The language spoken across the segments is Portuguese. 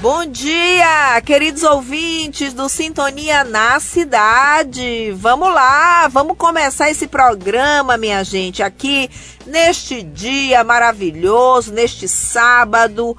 Bom dia, queridos ouvintes do Sintonia na Cidade. Vamos lá, vamos começar esse programa, minha gente, aqui neste dia maravilhoso, neste sábado,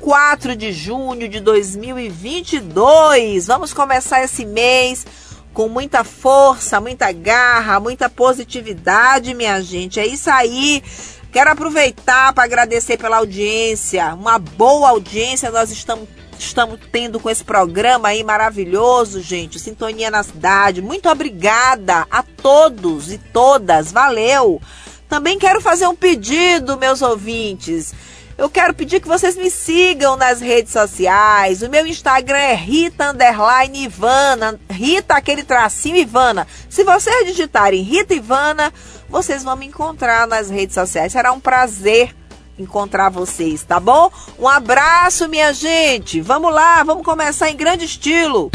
4 de junho de 2022. Vamos começar esse mês com muita força, muita garra, muita positividade, minha gente. É isso aí. Quero aproveitar para agradecer pela audiência, uma boa audiência nós estamos estamos tendo com esse programa aí maravilhoso, gente. Sintonia na cidade. Muito obrigada a todos e todas. Valeu! Também quero fazer um pedido, meus ouvintes. Eu quero pedir que vocês me sigam nas redes sociais. O meu Instagram é Rita Underline Ivana. Rita, aquele tracinho Ivana. Se vocês digitarem Rita Ivana, vocês vão me encontrar nas redes sociais. Será um prazer encontrar vocês, tá bom? Um abraço, minha gente. Vamos lá, vamos começar em grande estilo.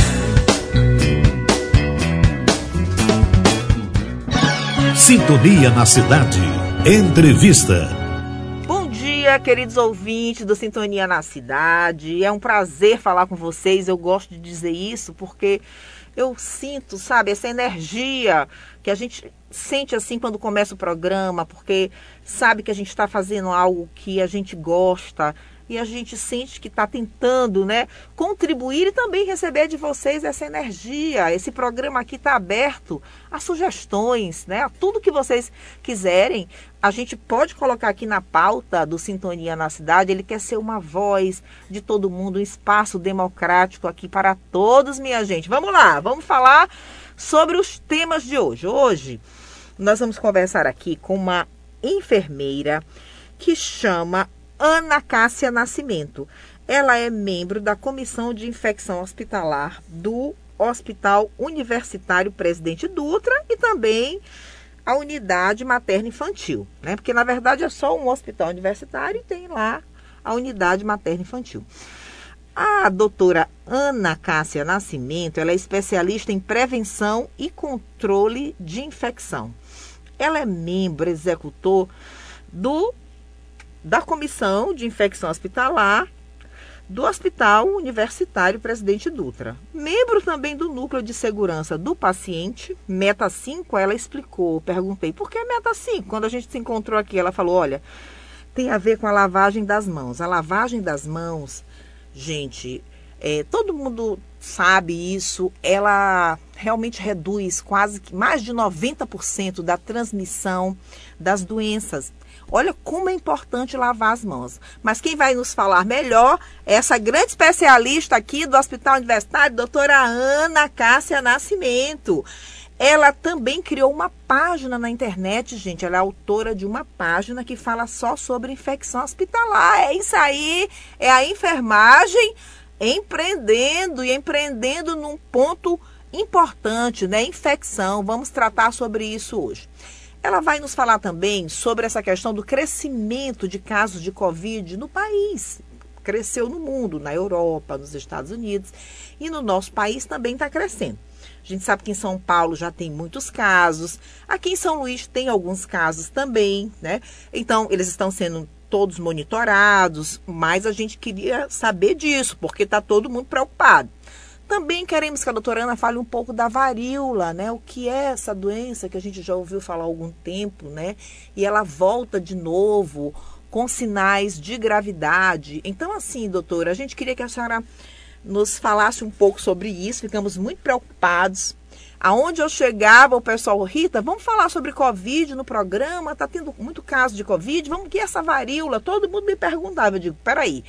Sintonia na cidade. Entrevista. Bom dia, queridos ouvintes do Sintonia na Cidade. É um prazer falar com vocês. Eu gosto de dizer isso porque eu sinto, sabe, essa energia que a gente sente assim quando começa o programa, porque sabe que a gente está fazendo algo que a gente gosta e a gente sente que está tentando, né, contribuir e também receber de vocês essa energia. Esse programa aqui está aberto a sugestões, né, a tudo que vocês quiserem. A gente pode colocar aqui na pauta do Sintonia na Cidade. Ele quer ser uma voz de todo mundo, um espaço democrático aqui para todos, minha gente. Vamos lá, vamos falar sobre os temas de hoje. Hoje nós vamos conversar aqui com uma enfermeira que chama Ana Cássia Nascimento. Ela é membro da Comissão de Infecção Hospitalar do Hospital Universitário Presidente Dutra e também a unidade materna infantil, né? Porque na verdade é só um hospital universitário e tem lá a unidade materna infantil. A doutora Ana Cássia Nascimento, ela é especialista em prevenção e controle de infecção. Ela é membro executor do da Comissão de Infecção Hospitalar do Hospital Universitário Presidente Dutra. Membro também do Núcleo de Segurança do Paciente, Meta 5, ela explicou, perguntei, por que Meta 5? Quando a gente se encontrou aqui, ela falou, olha, tem a ver com a lavagem das mãos. A lavagem das mãos, gente, é, todo mundo sabe isso, ela realmente reduz quase que mais de 90% da transmissão das doenças. Olha como é importante lavar as mãos. Mas quem vai nos falar melhor é essa grande especialista aqui do Hospital Universitário, doutora Ana Cássia Nascimento. Ela também criou uma página na internet, gente. Ela é autora de uma página que fala só sobre infecção hospitalar. É isso aí, é a enfermagem empreendendo e empreendendo num ponto importante, né? Infecção. Vamos tratar sobre isso hoje. Ela vai nos falar também sobre essa questão do crescimento de casos de Covid no país. Cresceu no mundo, na Europa, nos Estados Unidos e no nosso país também está crescendo. A gente sabe que em São Paulo já tem muitos casos, aqui em São Luís tem alguns casos também, né? Então, eles estão sendo todos monitorados, mas a gente queria saber disso, porque está todo mundo preocupado. Também queremos que a doutora Ana fale um pouco da varíola, né? O que é essa doença que a gente já ouviu falar há algum tempo, né? E ela volta de novo com sinais de gravidade. Então, assim, doutora, a gente queria que a senhora nos falasse um pouco sobre isso. Ficamos muito preocupados Aonde eu chegava, o pessoal, Rita, vamos falar sobre Covid no programa, tá tendo muito caso de Covid, vamos que essa varíola, todo mundo me perguntava, eu digo, peraí,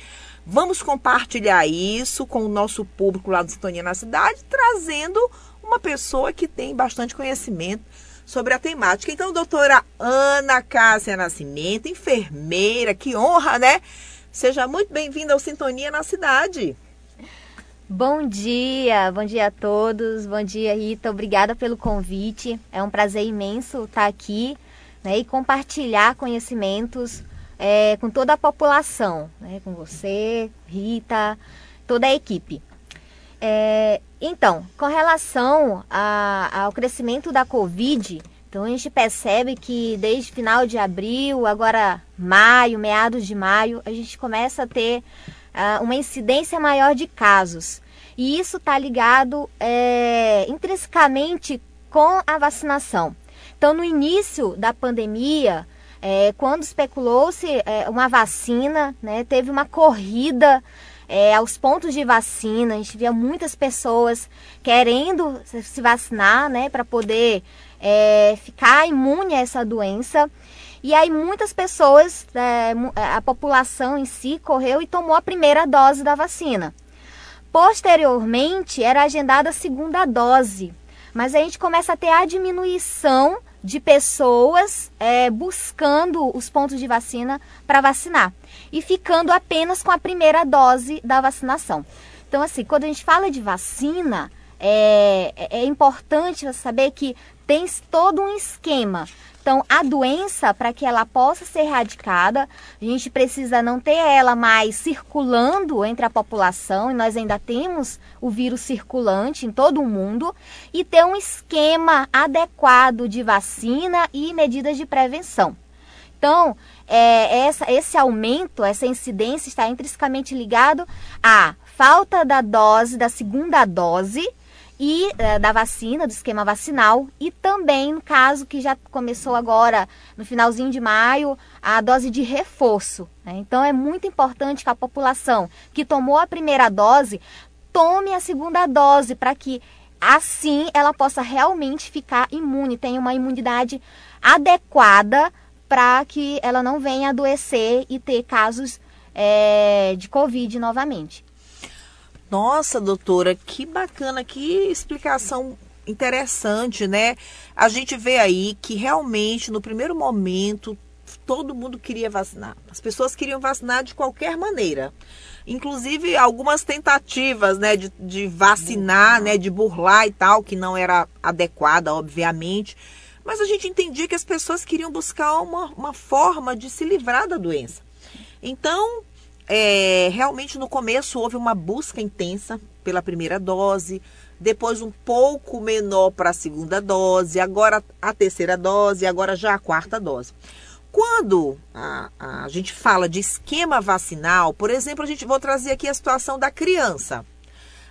vamos compartilhar isso com o nosso público lá do Sintonia na Cidade, trazendo uma pessoa que tem bastante conhecimento sobre a temática. Então, doutora Ana Cássia Nascimento, enfermeira, que honra, né? Seja muito bem-vinda ao Sintonia na Cidade. Bom dia, bom dia a todos, bom dia Rita, obrigada pelo convite. É um prazer imenso estar aqui né, e compartilhar conhecimentos é, com toda a população, né, com você, Rita, toda a equipe. É, então, com relação a, ao crescimento da Covid, então a gente percebe que desde final de abril, agora maio, meados de maio, a gente começa a ter uh, uma incidência maior de casos. E isso está ligado é, intrinsecamente com a vacinação. Então, no início da pandemia, é, quando especulou-se é, uma vacina, né, teve uma corrida é, aos pontos de vacina, a gente via muitas pessoas querendo se vacinar, né, para poder é, ficar imune a essa doença. E aí muitas pessoas, é, a população em si, correu e tomou a primeira dose da vacina. Posteriormente, era agendada a segunda dose, mas a gente começa a ter a diminuição de pessoas é, buscando os pontos de vacina para vacinar e ficando apenas com a primeira dose da vacinação. Então, assim, quando a gente fala de vacina, é, é importante você saber que tem todo um esquema. Então, a doença, para que ela possa ser erradicada, a gente precisa não ter ela mais circulando entre a população, e nós ainda temos o vírus circulante em todo o mundo, e ter um esquema adequado de vacina e medidas de prevenção. Então, é, essa, esse aumento, essa incidência está intrinsecamente ligado à falta da dose, da segunda dose, e é, da vacina, do esquema vacinal, e também no caso que já começou agora no finalzinho de maio, a dose de reforço. Né? Então é muito importante que a população que tomou a primeira dose tome a segunda dose para que assim ela possa realmente ficar imune, tenha uma imunidade adequada para que ela não venha adoecer e ter casos é, de Covid novamente. Nossa, doutora, que bacana, que explicação interessante, né? A gente vê aí que realmente no primeiro momento todo mundo queria vacinar. As pessoas queriam vacinar de qualquer maneira. Inclusive algumas tentativas, né, de, de vacinar, né, de burlar e tal, que não era adequada, obviamente. Mas a gente entendia que as pessoas queriam buscar uma, uma forma de se livrar da doença. Então, é, realmente no começo houve uma busca intensa pela primeira dose, depois um pouco menor para a segunda dose, agora a terceira dose, agora já a quarta dose. Quando a, a, gente fala de esquema vacinal, por exemplo, a gente vou trazer aqui a situação da criança.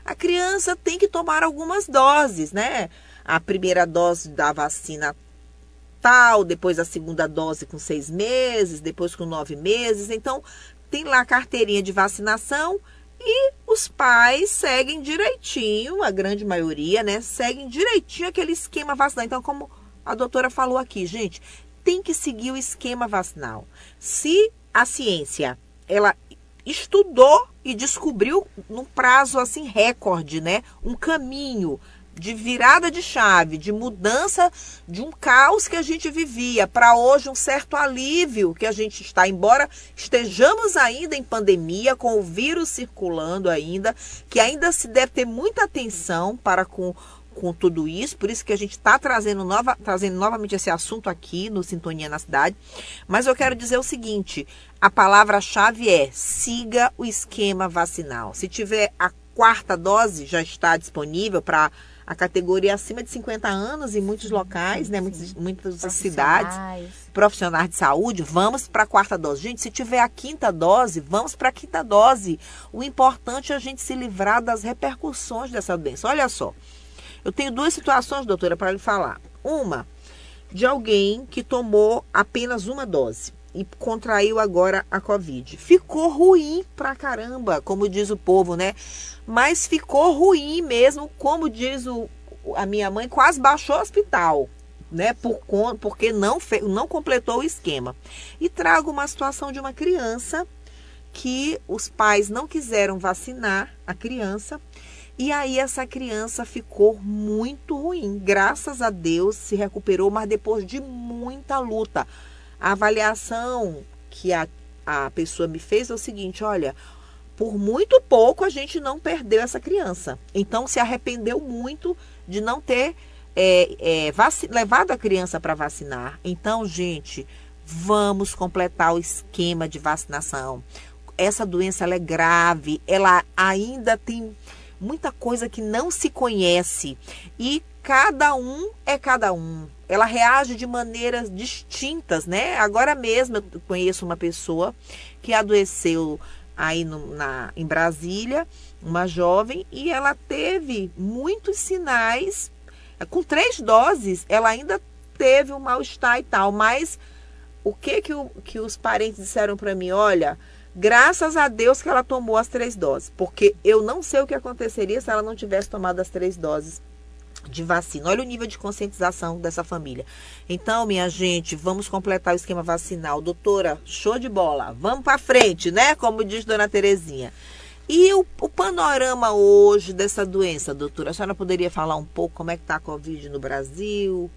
A criança tem que tomar algumas doses, né? A primeira dose da vacina tal, depois a segunda dose com seis meses, depois com nove meses. Então, tem lá a carteirinha de vacinação e os pais seguem direitinho, a grande maioria, né? Seguem direitinho aquele esquema vacinal. Então, como a doutora falou aqui, gente, tem que seguir o esquema vacinal. Se a ciência, ela estudou e descobriu num prazo assim recorde, né, um caminho de virada de chave, de mudança de um caos que a gente vivia para hoje um certo alívio que a gente está, embora estejamos ainda em pandemia, com o vírus circulando ainda, que ainda se deve ter muita atenção para com com tudo isso, por isso que a gente está trazendo, nova, trazendo novamente esse assunto aqui no Sintonia na Cidade. Mas eu quero dizer o seguinte: a palavra-chave é siga o esquema vacinal. Se tiver a quarta dose, já está disponível para a categoria acima de 50 anos em muitos locais, né, muitas, muitas cidades, profissionais de saúde, vamos para a quarta dose. Gente, se tiver a quinta dose, vamos para a quinta dose. O importante é a gente se livrar das repercussões dessa doença. Olha só, eu tenho duas situações, doutora, para lhe falar. Uma, de alguém que tomou apenas uma dose e contraiu agora a Covid. Ficou ruim pra caramba, como diz o povo, né? mas ficou ruim mesmo, como diz o, a minha mãe, quase baixou o hospital, né? Por, porque não, não completou o esquema. E trago uma situação de uma criança que os pais não quiseram vacinar a criança. E aí essa criança ficou muito ruim. Graças a Deus se recuperou, mas depois de muita luta. A avaliação que a, a pessoa me fez é o seguinte: olha, por muito pouco a gente não perdeu essa criança. Então se arrependeu muito de não ter é, é, levado a criança para vacinar. Então, gente, vamos completar o esquema de vacinação. Essa doença é grave, ela ainda tem muita coisa que não se conhece e cada um é cada um. Ela reage de maneiras distintas, né? Agora mesmo eu conheço uma pessoa que adoeceu aí no, na, em Brasília, uma jovem, e ela teve muitos sinais. Com três doses, ela ainda teve um mal-estar e tal, mas o que que, o, que os parentes disseram para mim? Olha, graças a Deus que ela tomou as três doses, porque eu não sei o que aconteceria se ela não tivesse tomado as três doses de vacina. Olha o nível de conscientização dessa família. Então, minha gente, vamos completar o esquema vacinal. Doutora, show de bola. Vamos para frente, né? Como diz Dona Terezinha. E o, o, panorama hoje dessa doença, doutora? A senhora poderia falar um pouco como é que está a Covid no Brasil,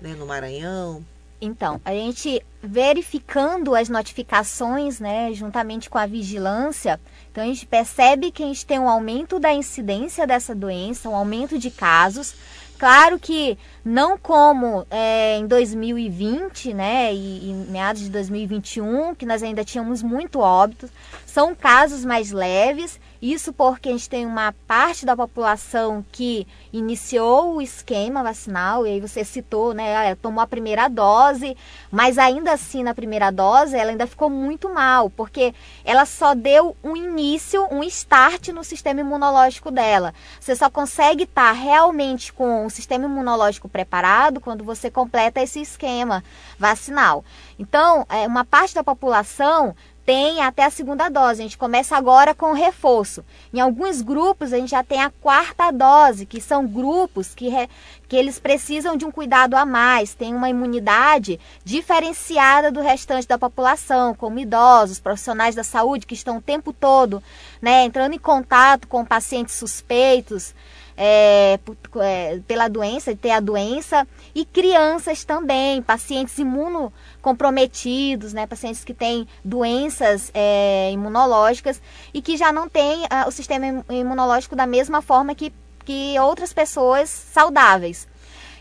né, no Maranhão? Então, a gente verificando as notificações, né, juntamente com a vigilância, então a gente percebe que a gente tem um aumento da incidência dessa doença, um aumento de casos. Claro que não como é, em 2020, né, e, e meados de 2021, que nós ainda tínhamos muito óbitos, são casos mais leves isso porque a gente tem uma parte da população que iniciou o esquema vacinal, e aí você citou, né? Tomou a primeira dose, mas ainda assim, na primeira dose, ela ainda ficou muito mal, porque ela só deu um início, um start no sistema imunológico dela. Você só consegue estar realmente com o sistema imunológico preparado quando você completa esse esquema vacinal. Então, é, uma parte da população tem até a segunda dose. A gente começa agora com o reforço. Em alguns grupos a gente já tem a quarta dose, que são grupos que, re, que eles precisam de um cuidado a mais, tem uma imunidade diferenciada do restante da população, como idosos, profissionais da saúde que estão o tempo todo né, entrando em contato com pacientes suspeitos é, é, pela doença, ter a doença, e crianças também, pacientes imunocomprometidos, né, pacientes que têm doenças é, imunológicas e que já não têm ah, o sistema imunológico da mesma forma que, que outras pessoas saudáveis.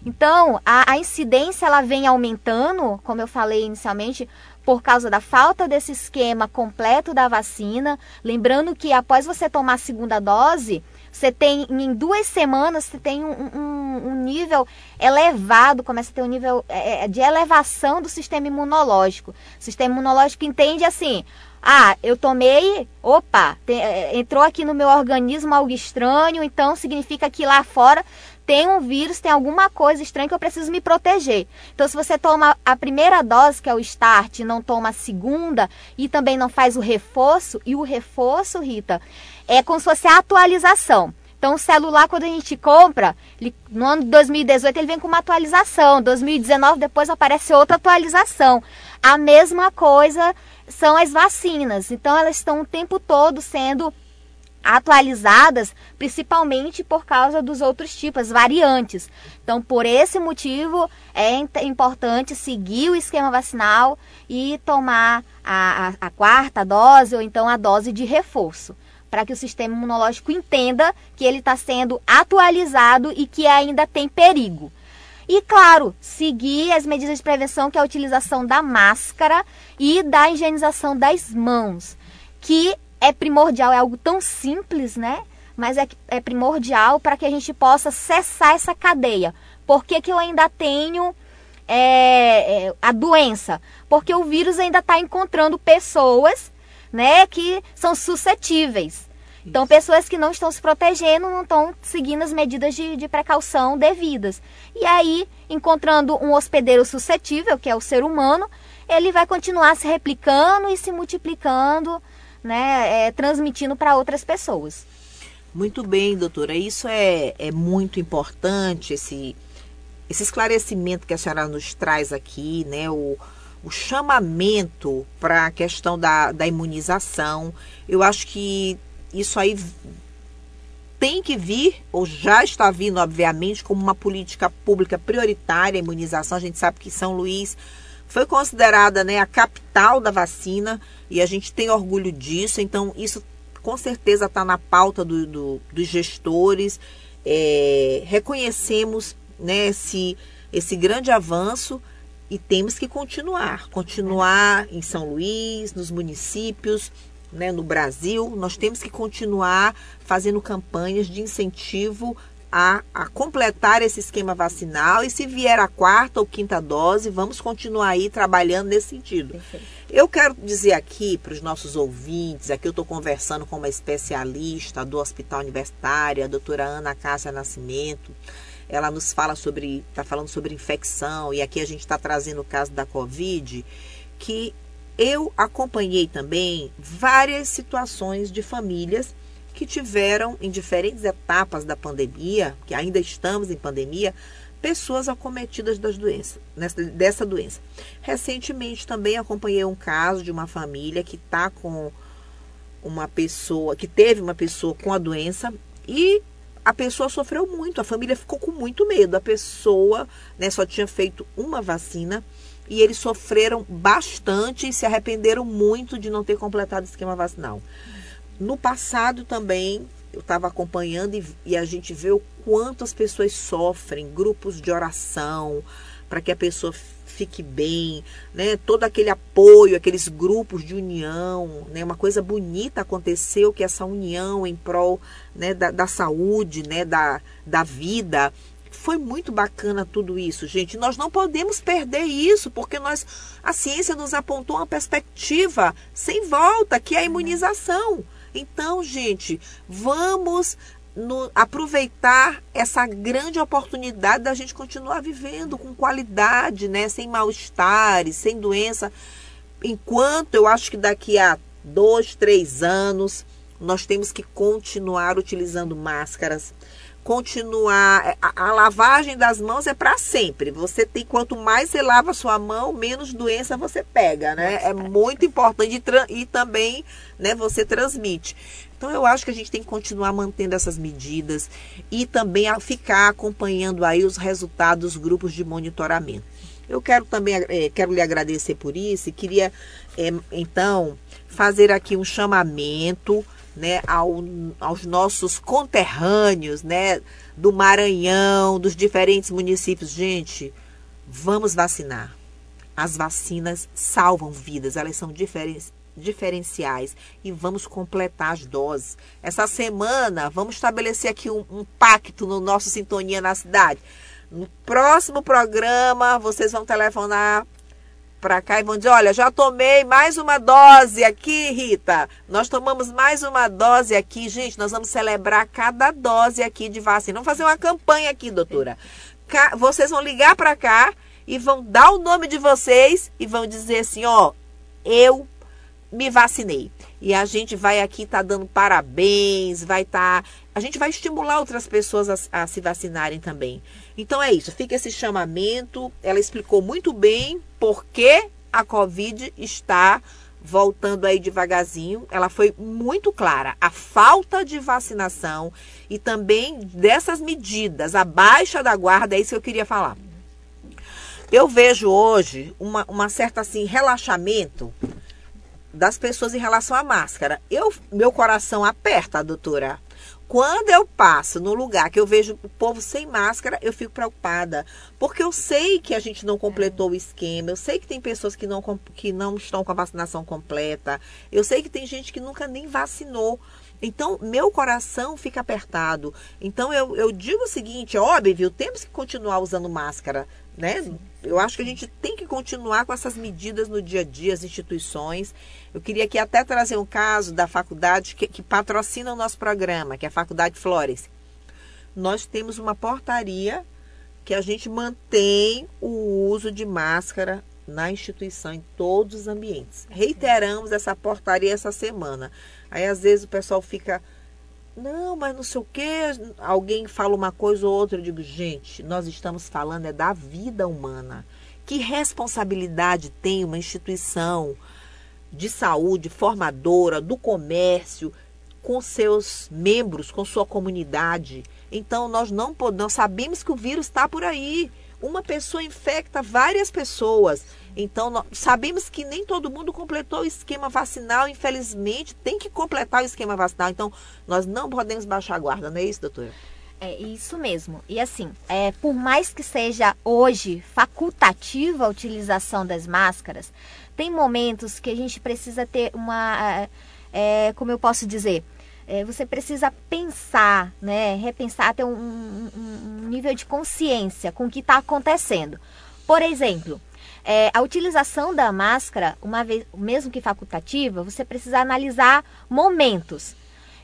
Então, a, a incidência ela vem aumentando, como eu falei inicialmente, por causa da falta desse esquema completo da vacina. Lembrando que após você tomar a segunda dose, você tem, em duas semanas, você tem um, um, um nível elevado, começa a ter um nível é, é, de elevação do sistema imunológico. O sistema imunológico entende assim, ah, eu tomei, opa, tem, é, entrou aqui no meu organismo algo estranho, então significa que lá fora tem um vírus, tem alguma coisa estranha que eu preciso me proteger. Então, se você toma a primeira dose, que é o start, não toma a segunda e também não faz o reforço, e o reforço, Rita, é como se fosse a atualização. Então, o celular, quando a gente compra, ele, no ano de 2018 ele vem com uma atualização. 2019 depois aparece outra atualização. A mesma coisa são as vacinas. Então, elas estão o tempo todo sendo atualizadas, principalmente por causa dos outros tipos, variantes. Então, por esse motivo, é importante seguir o esquema vacinal e tomar a, a, a quarta dose ou então a dose de reforço para que o sistema imunológico entenda que ele está sendo atualizado e que ainda tem perigo. E, claro, seguir as medidas de prevenção, que é a utilização da máscara e da higienização das mãos, que é primordial, é algo tão simples, né? Mas é, é primordial para que a gente possa cessar essa cadeia. Por que, que eu ainda tenho é, a doença? Porque o vírus ainda está encontrando pessoas né, que são suscetíveis. Então, pessoas que não estão se protegendo, não estão seguindo as medidas de, de, precaução devidas. E aí, encontrando um hospedeiro suscetível, que é o ser humano, ele vai continuar se replicando e se multiplicando, né, é, transmitindo para outras pessoas. Muito bem, doutora. Isso é, é muito importante, esse, esse esclarecimento que a senhora nos traz aqui, né? O, o chamamento para a questão da, da imunização. Eu acho que isso aí tem que vir, ou já está vindo, obviamente, como uma política pública prioritária a imunização. A gente sabe que São Luís foi considerada né, a capital da vacina e a gente tem orgulho disso. Então, isso com certeza está na pauta do, do, dos gestores. É, reconhecemos né, esse, esse grande avanço e temos que continuar. Continuar em São Luís, nos municípios, né, no Brasil. Nós temos que continuar fazendo campanhas de incentivo a, a, completar esse esquema vacinal e se vier a quarta ou quinta dose, vamos continuar aí trabalhando nesse sentido. Perfeito. Eu quero dizer aqui para os nossos ouvintes, aqui eu estou conversando com uma especialista do Hospital Universitário, a doutora Ana Cássia Nascimento. Ela nos fala sobre, está falando sobre infecção, e aqui a gente está trazendo o caso da Covid, que eu acompanhei também várias situações de famílias que tiveram em diferentes etapas da pandemia, que ainda estamos em pandemia, pessoas acometidas das doenças, nessa, dessa doença. Recentemente também acompanhei um caso de uma família que está com uma pessoa, que teve uma pessoa com a doença e a pessoa sofreu muito, a família ficou com muito medo. A pessoa né, só tinha feito uma vacina e eles sofreram bastante e se arrependeram muito de não ter completado o esquema vacinal. No passado também eu estava acompanhando e, e, a gente vê o quanto as pessoas sofrem, grupos de oração para que a pessoa fique bem, né? Todo aquele apoio, aqueles grupos de união, né? Uma coisa bonita aconteceu que essa união em prol, né? Da, da saúde, né? Da, da vida. Foi muito bacana tudo isso, gente. Nós não podemos perder isso, porque nós a ciência nos apontou uma perspectiva sem volta, que é a imunização. Então, gente, vamos no, aproveitar essa grande oportunidade da gente continuar vivendo com qualidade, né? Sem mal-estares, sem doença. Enquanto eu acho que daqui a dois, três anos nós temos que continuar utilizando máscaras, continuar. É, a, a lavagem das mãos é para sempre. Você tem quanto mais você lava a sua mão, menos doença você pega, né? É muito importante e, e também, né? Você transmite. Então eu acho que a gente tem que continuar mantendo essas medidas e também ficar acompanhando aí os resultados dos grupos de monitoramento. Eu quero também é, quero lhe agradecer por isso e queria é, então fazer aqui um chamamento né, ao, aos nossos conterrâneos, né, do Maranhão, dos diferentes municípios. Gente, vamos vacinar. As vacinas salvam vidas, elas são diferen, diferenciais e vamos completar as doses. Essa semana, vamos estabelecer aqui um, um pacto no nosso Sintonia na Cidade. No próximo programa, vocês vão telefonar para cá e vão dizer: olha, já tomei mais uma dose aqui, Rita. Nós tomamos mais uma dose aqui. Gente, nós vamos celebrar cada dose aqui de vacina. Vamos fazer uma campanha aqui, doutora. Vocês vão ligar para cá e vão dar o nome de vocês e vão dizer assim: ó, eu me vacinei. E a gente vai aqui estar tá dando parabéns, vai estar. Tá, a gente vai estimular outras pessoas a, a, se vacinarem também. Então é isso, fica esse chamamento. Ela explicou muito bem por que a Covid está voltando aí devagarzinho. Ela foi muito clara. A falta de vacinação e também dessas medidas, a baixa da guarda, é isso que eu queria falar. Eu vejo hoje uma, uma certa assim relaxamento das pessoas em relação à máscara. Eu, meu coração aperta, doutora. Quando eu passo no lugar que eu vejo o povo sem máscara, eu fico preocupada. Porque eu sei que a gente não completou o esquema, eu sei que tem pessoas que não, que não estão com a vacinação completa, eu sei que tem gente que nunca nem vacinou. Então, meu coração fica apertado. Então, eu, eu digo o seguinte: óbvio, temos que continuar usando máscara, né? Sim. Eu acho que a gente tem que continuar com essas medidas no dia a dia, as instituições. Eu queria aqui até trazer um caso da faculdade que, que patrocina o nosso programa, que é a Faculdade Flores. Nós temos uma portaria que a gente mantém o uso de máscara na instituição, em todos os ambientes. Reiteramos essa portaria essa semana. Aí às vezes o pessoal fica, não, mas não sei o quê. Alguém fala uma coisa ou outra, eu digo, gente, nós estamos falando é da vida humana. Que responsabilidade tem uma instituição de saúde formadora, do comércio, com seus membros, com sua comunidade? Então nós não podemos, sabemos que o vírus está por aí. uma pessoa infecta várias pessoas. Então, sabemos que nem todo mundo completou o esquema vacinal, infelizmente, tem que completar o esquema vacinal. Então, nós não podemos baixar a guarda, não é isso, doutora? É isso mesmo. E assim, é, por mais que seja hoje facultativa a utilização das máscaras, tem momentos que a gente precisa ter uma. É, é como eu posso dizer? É, você precisa pensar, né? Repensar, ter um, um, um nível de consciência com o que está acontecendo. Por exemplo, é, a utilização da máscara, uma vez, mesmo que facultativa, você precisa analisar momentos.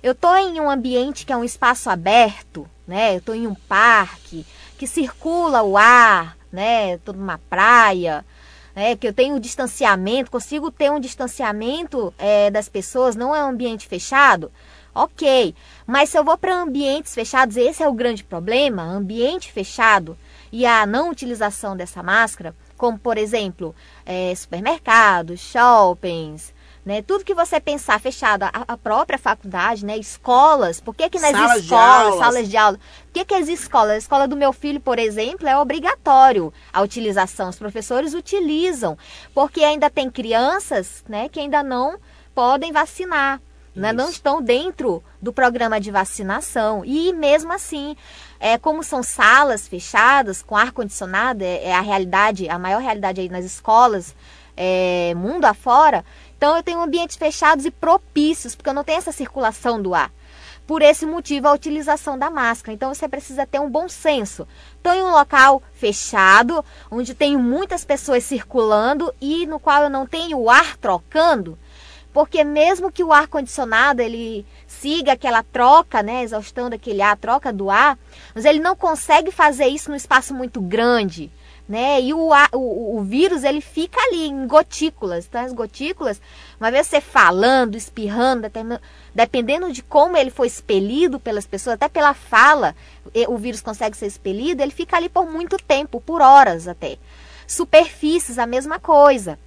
Eu estou em um ambiente que é um espaço aberto, né? Eu estou em um parque que circula o ar, né? Estou numa praia, né? Que eu tenho um distanciamento, consigo ter um distanciamento é, das pessoas, não é um ambiente fechado. Ok, mas se eu vou para ambientes fechados, esse é o grande problema, ambiente fechado e a não utilização dessa máscara, como por exemplo, é, supermercados, shoppings, né? Tudo que você pensar fechado, a, a, própria faculdade, né? Escolas, por que, que nas salas escolas, de salas de aula, por que, que as escolas, a escola do meu filho, por exemplo, é obrigatório a utilização, os professores utilizam, porque ainda tem crianças, né, que ainda não podem vacinar, né, não estão dentro do programa de vacinação. E mesmo assim, é, como são salas fechadas, com ar-condicionado, é, é, a realidade, a maior realidade aí nas escolas, é, mundo afora, então eu tenho ambientes fechados e propícios, porque eu não tenho essa circulação do ar. Por esse motivo, a utilização da máscara. Então você precisa ter um bom senso. Estou em um local fechado, onde tenho muitas pessoas circulando e no qual eu não tenho o ar trocando, porque mesmo que o ar condicionado ele siga aquela troca, né, exaustão daquele ar, troca do ar, mas ele não consegue fazer isso num espaço muito grande, né? E o, o, o vírus ele fica ali em gotículas, então as gotículas, uma vez você falando, espirrando, dependendo de como ele foi expelido pelas pessoas, até pela fala, o vírus consegue ser expelido, ele fica ali por muito tempo, por horas até. Superfícies, a mesma coisa.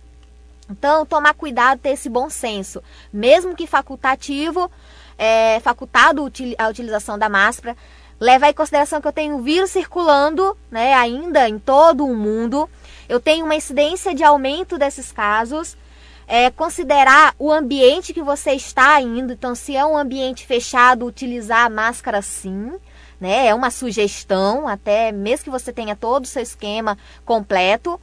Então, tomar cuidado, ter esse bom senso. Mesmo que facultativo, é, facultado a utilização da máscara, levar em consideração que eu tenho vírus circulando né, ainda em todo o mundo. Eu tenho uma incidência de aumento desses casos. É, considerar o ambiente que você está indo. Então, se é um ambiente fechado, utilizar a máscara sim. Né? É uma sugestão, até mesmo que você tenha todo o seu esquema completo.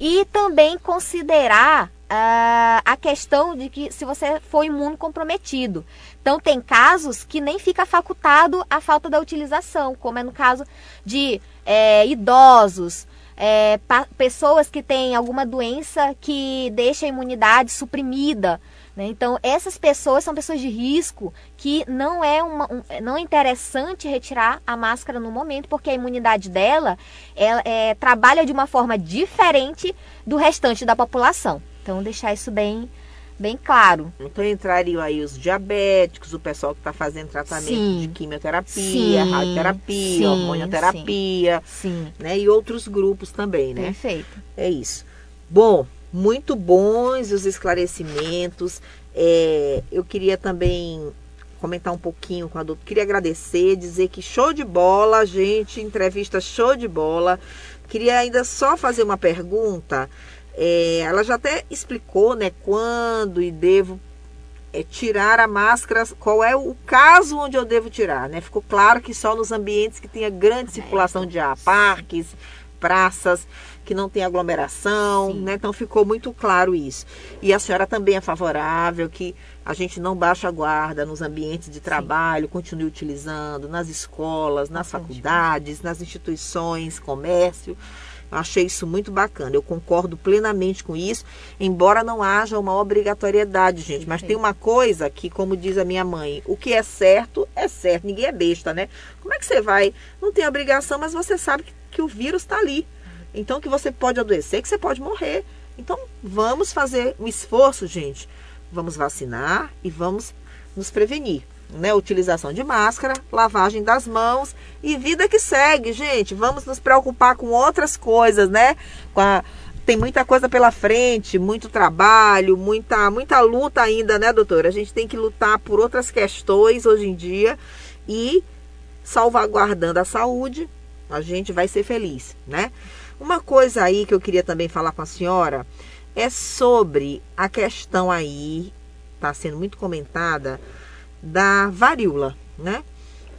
E também considerar uh, a questão de que se você for imunocomprometido. Então, tem casos que nem fica facultado a falta da utilização, como é no caso de é, idosos, é, pessoas que têm alguma doença que deixa a imunidade suprimida. Né? Então, essas pessoas são pessoas de risco que não é, uma, um, não é interessante retirar a máscara no momento, porque a imunidade dela ela, é, trabalha de uma forma diferente do restante da população. Então, deixar isso bem, bem claro. Então entrariam aí os diabéticos, o pessoal que está fazendo tratamento sim. de quimioterapia, sim. radioterapia, sim, hormonioterapia, sim. Né? E outros grupos também, né? Perfeito. É isso. Bom, muito bons os esclarecimentos. É, eu queria também comentar um pouquinho com a doutora. Queria agradecer, dizer que show de bola, gente, entrevista show de bola. Queria ainda só fazer uma pergunta. É, ela já até explicou né, quando e devo é, tirar a máscara, qual é o caso onde eu devo tirar. Né? Ficou claro que só nos ambientes que tenha grande circulação de ar, parques, praças, que não tem aglomeração, né? Então ficou muito claro isso. E a senhora também é favorável que a gente não baixe a guarda nos ambientes de trabalho, Sim. continue utilizando nas escolas, nas faculdades, nas instituições, comércio. Achei isso muito bacana. Eu concordo plenamente com isso, embora não haja uma obrigatoriedade, gente. Mas tem uma coisa que, como diz a minha mãe, o que é certo é certo. Ninguém é besta, né? Como é que você vai? Não tem obrigação, mas você sabe que, que o vírus está ali. Então, que você pode adoecer, que você pode morrer. Então, vamos fazer um esforço, gente. Vamos vacinar e vamos nos prevenir né, utilização de máscara, lavagem das mãos e vida que segue, gente. Vamos nos preocupar com outras coisas, né? A, tem muita coisa pela frente, muito trabalho, muita, muita luta ainda, né, doutora? A gente tem que lutar por outras questões hoje em dia e salvaguardando a saúde, a gente vai ser feliz, né? Uma coisa aí que eu queria também falar com a senhora é sobre a questão aí, está sendo muito comentada, da varíola, né?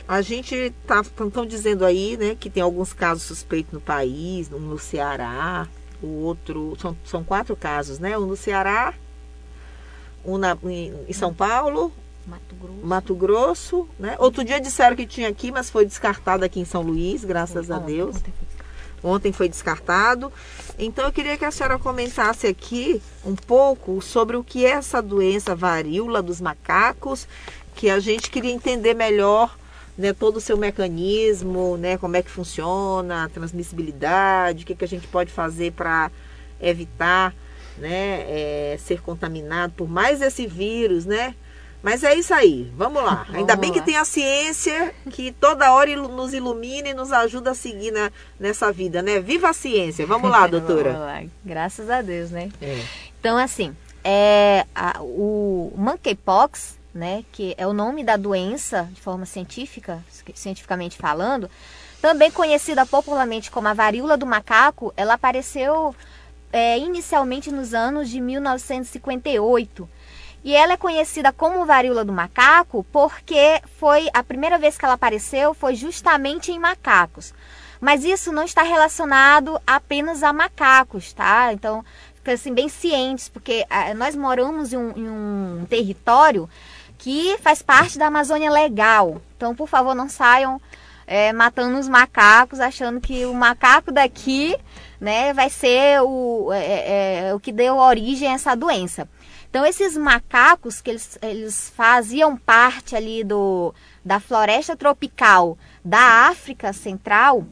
A gente tá estão dizendo aí, né, que tem alguns casos suspeitos no país, um no Ceará, o outro são, são quatro casos, né? Um no Ceará, um na, em, em São Paulo, Mato Grosso. Mato Grosso, né? Outro dia disseram que tinha aqui, mas foi descartado aqui em São Luís, graças Ontem, a Deus. ontem foi Ontem foi descartado. Então eu queria que a senhora comentasse aqui um pouco sobre o que é essa doença varíola dos macacos, que a gente queria entender melhor né, todo o seu mecanismo, né, como é que funciona, a transmissibilidade, o que, que a gente pode fazer para evitar né, é, ser contaminado por mais esse vírus, né? Mas é isso aí, vamos lá. Vamos Ainda bem que lá. tem a ciência que toda hora nos ilumina e nos ajuda a seguir na, nessa vida, né? Viva a ciência! Vamos lá, doutora. Vamos lá. Graças a Deus, né? É. Então, assim, é, a- o monkeypox, né, que é o nome da doença de forma científica, cientificamente falando, também conhecida popularmente como a varíola do macaco, ela apareceu é, inicialmente nos anos de 1958. E ela é conhecida como varíola do macaco porque foi a primeira vez que ela apareceu foi justamente em macacos. Mas isso não está relacionado apenas a macacos, tá? Então, fica assim bem cientes, porque ah, nós moramos em um, em um território que faz parte da Amazônia Legal. Então, por favor, não saiam é, matando os macacos, achando que o macaco daqui né, vai ser o, é, é, é, o que deu origem a essa doença. Então, esses macacos que eles, eles faziam parte ali do, da floresta tropical da África Central,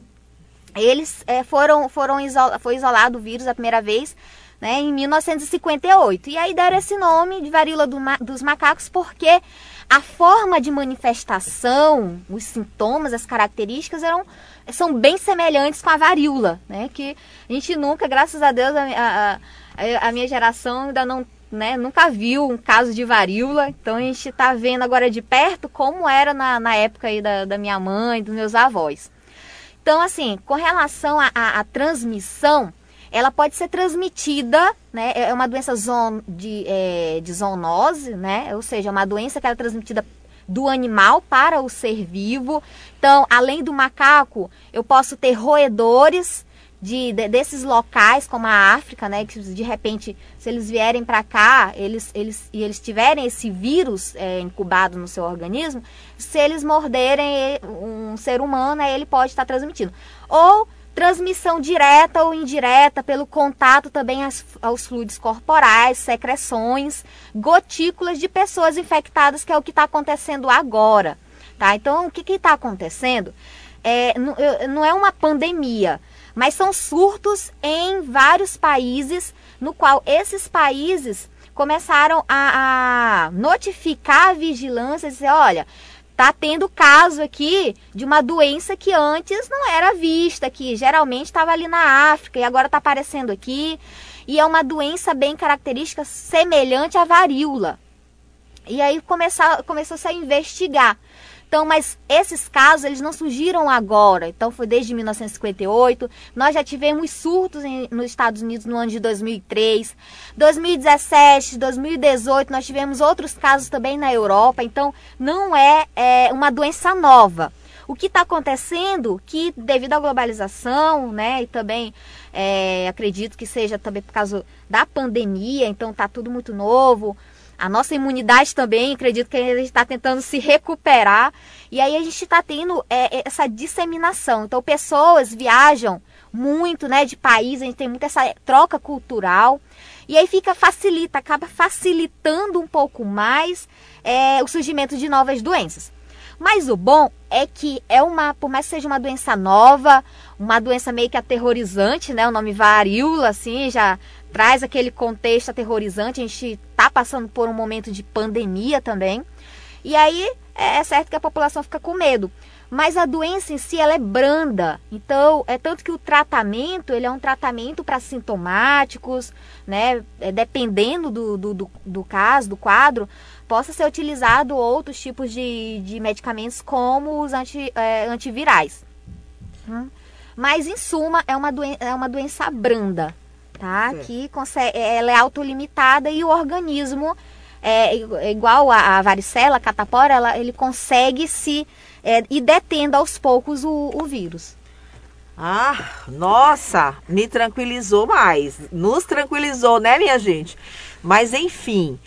eles é, foram, foram isola, foi isolado o vírus a primeira vez né, em 1958. E aí deram esse nome de varíola do ma dos macacos porque a forma de manifestação, os sintomas, as características eram, são bem semelhantes com a varíola, né? Que a gente nunca, graças a Deus, a, a, a, minha geração ainda não né, nunca viu um caso de varíola, então a gente está vendo agora de perto como era na, na época aí da, da minha mãe, dos meus avós. Então, assim, com relação à transmissão, ela pode ser transmitida, né? É uma doença de, é, de zoonose, né? Ou seja, uma doença que é transmitida do animal para o ser vivo. Então, além do macaco, eu posso ter roedores de, de, desses locais, como a África, né? Que de repente, se eles vierem para cá, eles, eles, e eles tiverem esse vírus é, incubado no seu organismo, se eles morderem um ser humano, aí ele pode estar transmitindo. Ou transmissão direta ou indireta pelo contato também aos, aos fluidos corporais, secreções, gotículas de pessoas infectadas, que é o que está acontecendo agora. Tá? Então, o que está acontecendo? É, não, é uma pandemia, mas são surtos em vários países, no qual esses países começaram a, a notificar a vigilância e dizer, olha, tá tendo caso aqui de uma doença que antes não era vista, que geralmente estava ali na África e agora está aparecendo aqui. E é uma doença bem característica semelhante à varíola. E aí começou, começou -se a investigar. Então, mas esses casos, eles não surgiram agora. Então, foi desde 1958. Nós já tivemos surtos em, nos Estados Unidos no ano de 2003. 2017, 2018, nós tivemos outros casos também na Europa. Então, não é, é uma doença nova. O que está acontecendo, que devido à globalização, né, e também é, acredito que seja também por causa da pandemia, então está tudo muito novo, a nossa imunidade também, acredito que a gente está tentando se recuperar. E aí a gente está tendo é, essa disseminação. Então, pessoas viajam muito né, de país, a gente tem muita essa troca cultural. E aí fica, facilita, acaba facilitando um pouco mais é, o surgimento de novas doenças. Mas o bom é que é uma, por mais que seja uma doença nova, uma doença meio que aterrorizante, né? O nome varíola, assim, já traz aquele contexto aterrorizante. A gente está passando por um momento de pandemia também. E aí é certo que a população fica com medo. Mas a doença em si ela é branda. Então, é tanto que o tratamento, ele é um tratamento para sintomáticos, né? É, dependendo do, do, do, do caso, do quadro, possa ser utilizado outros tipos de, de medicamentos como os anti, é, antivirais. Hum? Mas, em suma, é uma, doen é uma doença branda, tá? Que consegue, ela é autolimitada e o organismo, é, igual a, a varicela, a catapora, ela, ele consegue se é, ir detendo aos poucos o, o vírus. Ah, nossa, me tranquilizou mais. Nos tranquilizou, né, minha gente? Mas enfim,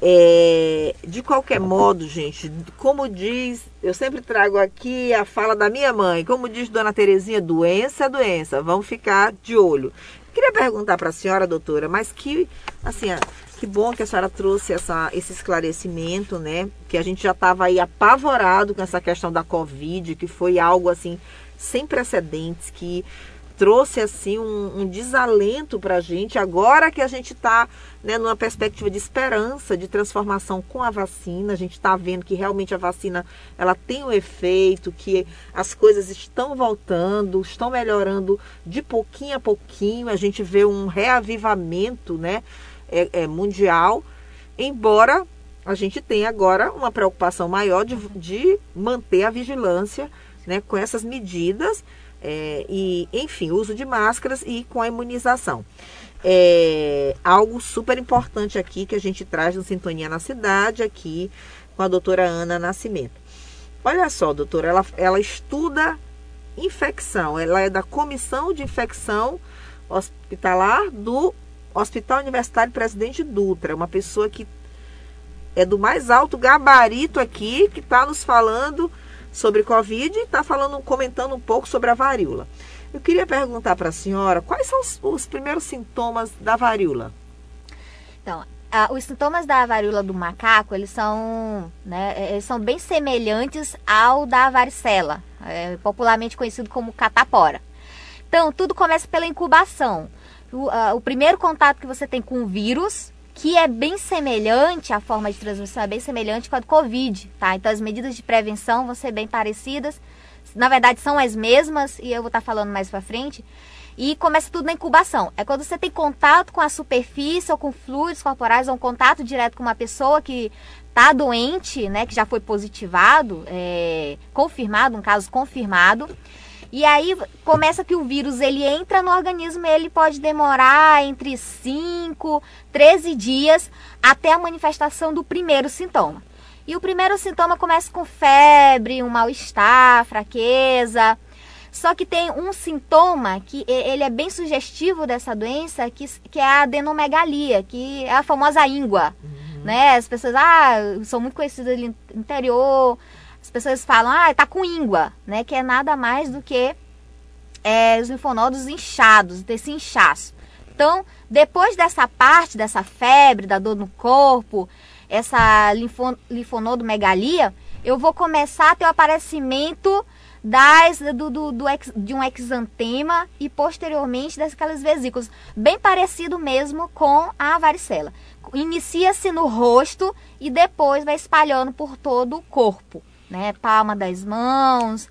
é, de qualquer modo, gente, como diz, eu sempre trago aqui a fala da minha mãe, como diz Dona Terezinha, doença é doença, vamos ficar de olho. Queria perguntar para a senhora, doutora, mas que, assim, que bom que a senhora trouxe essa, esse esclarecimento, né? Que a gente já estava aí apavorado com essa questão da Covid, que foi algo assim sem precedentes, que trouxe assim um, um desalento para a gente. Agora que a gente está né, numa perspectiva de esperança, de transformação com a vacina, a gente está vendo que realmente a vacina ela tem um efeito, que as coisas estão voltando, estão melhorando de pouquinho a pouquinho. A gente vê um reavivamento, né, é, é mundial, embora a gente tenha agora uma preocupação maior de, de manter a vigilância né, com essas medidas é, e, enfim, uso de máscaras e com a imunização. É algo super importante aqui que a gente traz no Sintonia na Cidade, aqui com a doutora Ana Nascimento. Olha só, doutora, ela, ela estuda infecção, ela é da Comissão de Infecção Hospitalar do Hospital Universitário Presidente Dutra, uma pessoa que é do mais alto gabarito aqui, que está nos falando sobre Covid e está falando, comentando um pouco sobre a varíola. Eu queria perguntar para a senhora quais são os, os, primeiros sintomas da varíola. Então, os sintomas da varíola do macaco, eles são, né, é, eles são bem semelhantes ao da varicela, é, popularmente conhecido como catapora. Então, tudo começa pela incubação. O, o primeiro contato que você tem com o vírus, que é bem semelhante, a forma de transmissão é bem semelhante com a do Covid, tá? Então as medidas de prevenção vão ser bem parecidas. Na verdade, são as mesmas, e eu vou estar falando mais para frente. E começa tudo na incubação. É quando você tem contato com a superfície ou com fluidos corporais, ou um contato direto com uma pessoa que está doente, né, que já foi positivado, é, confirmado, um caso confirmado. E aí começa que o vírus ele entra no organismo, ele pode demorar entre 5, 13 dias até a manifestação do primeiro sintoma. E o primeiro sintoma começa com febre, um mal-estar, fraqueza. Só que tem um sintoma que ele é bem sugestivo dessa doença, que, que é a adenomegalia, que é a famosa íngua. Uhum. Né? As pessoas, ah, são muito conhecidas ali no interior, as pessoas falam, ah, tá com íngua, né? Que é nada mais do que é, os linfonodos inchados, desse inchaço. Então, depois dessa parte, dessa febre, da dor no corpo, essa linfon, linfonodomegalia, eu vou começar a ter o aparecimento das, do, do, do de um exantema e posteriormente daquelas vesículas, bem parecido mesmo com a varicela. Inicia-se no rosto e depois vai espalhando por todo o corpo né? Palma das mãos,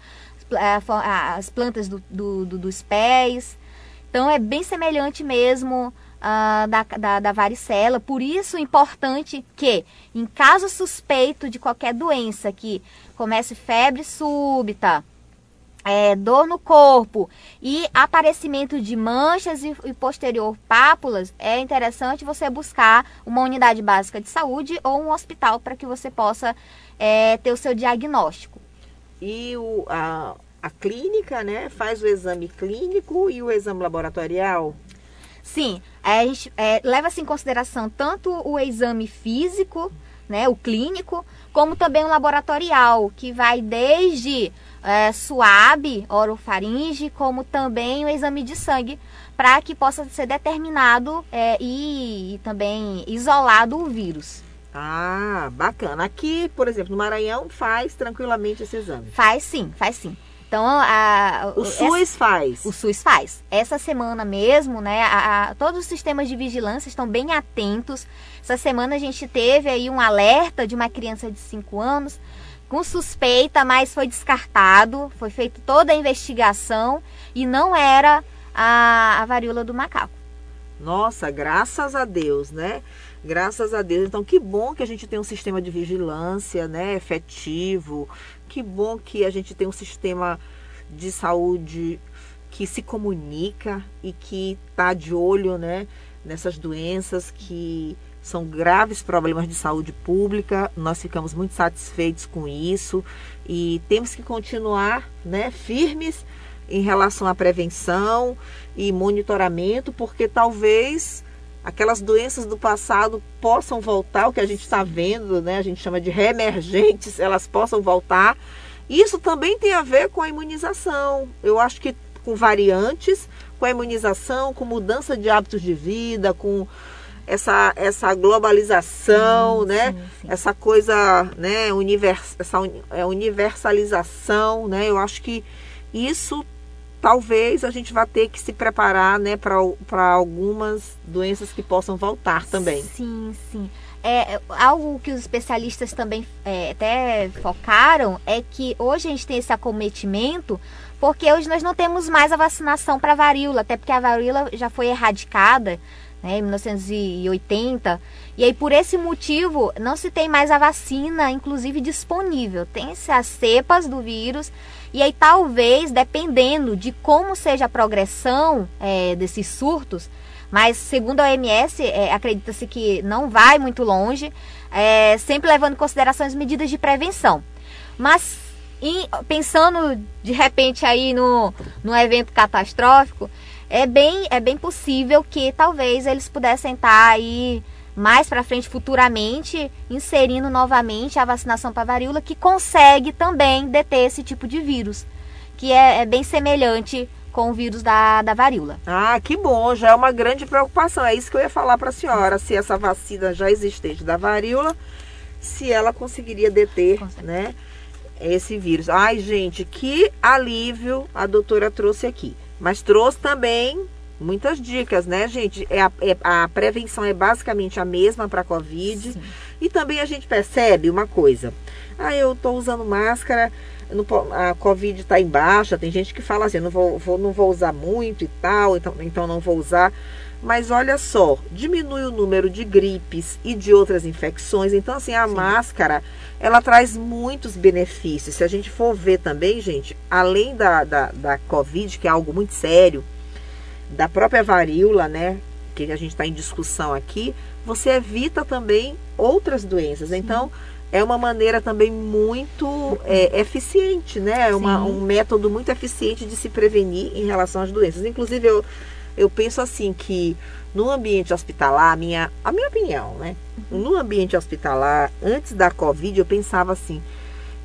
as plantas do, do, do, dos pés. Então é bem semelhante mesmo uh, da, da, da, varicela. Por isso é importante que, em caso suspeito de qualquer doença que comece febre súbita, é, dor no corpo e aparecimento de manchas e, e, posterior pápulas, é interessante você buscar uma unidade básica de saúde ou um hospital para que você possa é, ter o seu diagnóstico. E o, a, a clínica, né, faz o exame clínico e o exame laboratorial? Sim, a gente é, leva-se em consideração tanto o exame físico, né, o clínico, como também o laboratorial, que vai desde é, suave, orofaringe, como também o exame de sangue, para que possa ser determinado é, e, e também isolado o vírus. Ah, bacana. Aqui, por exemplo, no Maranhão, faz tranquilamente esse exame? Faz sim, faz sim. Então, a, o SUS essa, faz? O SUS faz. Essa semana mesmo, né, a, a, todos os sistemas de vigilância estão bem atentos. Essa semana a gente teve aí um alerta de uma criança de 5 anos com suspeita, mas foi descartado. Foi feita toda a investigação e não era a, a varíola do macaco. Nossa, graças a Deus, né? Graças a Deus. Então, que bom que a gente tem um sistema de vigilância, né, efetivo. Que bom que a gente tem um sistema de saúde que se comunica e que está de olho né, nessas doenças que são graves problemas de saúde pública. Nós ficamos muito satisfeitos com isso e temos que continuar né, firmes em relação à prevenção e monitoramento, porque talvez aquelas doenças do passado possam voltar, o que a gente está vendo, né, a gente chama de reemergentes, elas possam voltar. Isso também tem a ver com a imunização. Eu acho que com variantes, com a imunização, com mudança de hábitos de vida, com essa, essa globalização, sim, né? Sim, sim. Essa coisa, né? Univers, essa é, universalização, né? Eu acho que isso talvez a gente vá ter que se preparar, né? Para algumas doenças que possam voltar também. Sim, sim. É, é, algo que os especialistas também é, até focaram é que hoje a gente tem esse acometimento porque hoje nós não temos mais a vacinação para varíola, até porque a varíola já foi erradicada né, em 1980. E aí, por esse motivo, não se tem mais a vacina, inclusive, disponível. Tem-se as cepas do vírus. E aí, talvez, dependendo de como seja a progressão é, desses surtos, mas segundo a OMS, é, acredita-se que não vai muito longe, é, sempre levando em consideração as medidas de prevenção. Mas em, pensando de repente aí no, no evento catastrófico, é bem, é bem possível que talvez eles pudessem estar aí mais para frente, futuramente, inserindo novamente a vacinação para varíola, que consegue também deter esse tipo de vírus, que é, é bem semelhante com o vírus da, da varíola. Ah, que bom, já é uma grande preocupação. É isso que eu ia falar para a senhora, se essa vacina já existente da varíola, se ela conseguiria deter, né, esse vírus. Ai, gente, que alívio a doutora trouxe aqui. Mas trouxe também muitas dicas, né, gente? É a, é, a prevenção é basicamente a mesma para a Covid. Sim. E também a gente percebe uma coisa. Ah, eu estou usando máscara, a Covid está em baixa. Tem gente que fala assim, não vou, vou, não vou usar muito e tal, então, então não vou usar. Mas olha só, diminui o número de gripes e de outras infecções. Então, assim, a Sim. máscara, ela traz muitos benefícios. Se a gente for ver também, gente, além da, da, da Covid, que é algo muito sério, da própria varíola, né? Que a gente está em discussão aqui, você evita também outras doenças. Sim. Então, é uma maneira também muito é, eficiente, né? É uma, um método muito eficiente de se prevenir em relação às doenças. Inclusive, eu eu penso assim que no ambiente hospitalar, a minha, a minha opinião, né? Uhum. No ambiente hospitalar, antes da Covid, eu pensava assim,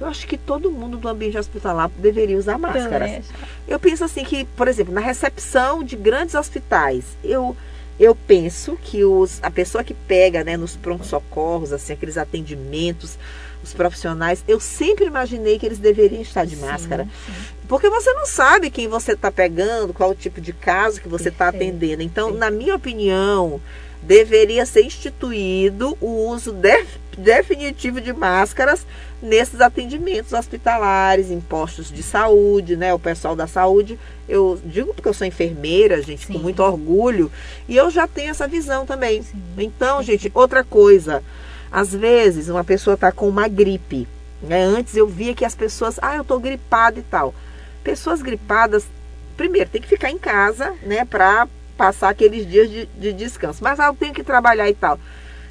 eu acho que todo mundo do ambiente hospitalar deveria usar máscaras. Eu penso assim que, por exemplo, na recepção de grandes hospitais, eu eu penso que os, a pessoa que pega né, nos pronto-socorros, assim, aqueles atendimentos, os profissionais, eu sempre imaginei que eles deveriam estar de sim, máscara. Sim. Porque você não sabe quem você está pegando, qual o tipo de caso que você está atendendo. Então, sim. na minha opinião, deveria ser instituído o uso de, definitivo de máscaras nesses atendimentos hospitalares, em postos de saúde, né? O pessoal da saúde, eu digo porque eu sou enfermeira, gente, Sim. com muito orgulho, e eu já tenho essa visão também. Sim. Então, gente, outra coisa, às vezes, uma pessoa está com uma gripe. Né? Antes eu via que as pessoas, ah, eu estou gripada e tal. Pessoas gripadas, primeiro, tem que ficar em casa, né, para passar aqueles dias de, de descanso. Mas ah, eu tenho que trabalhar e tal.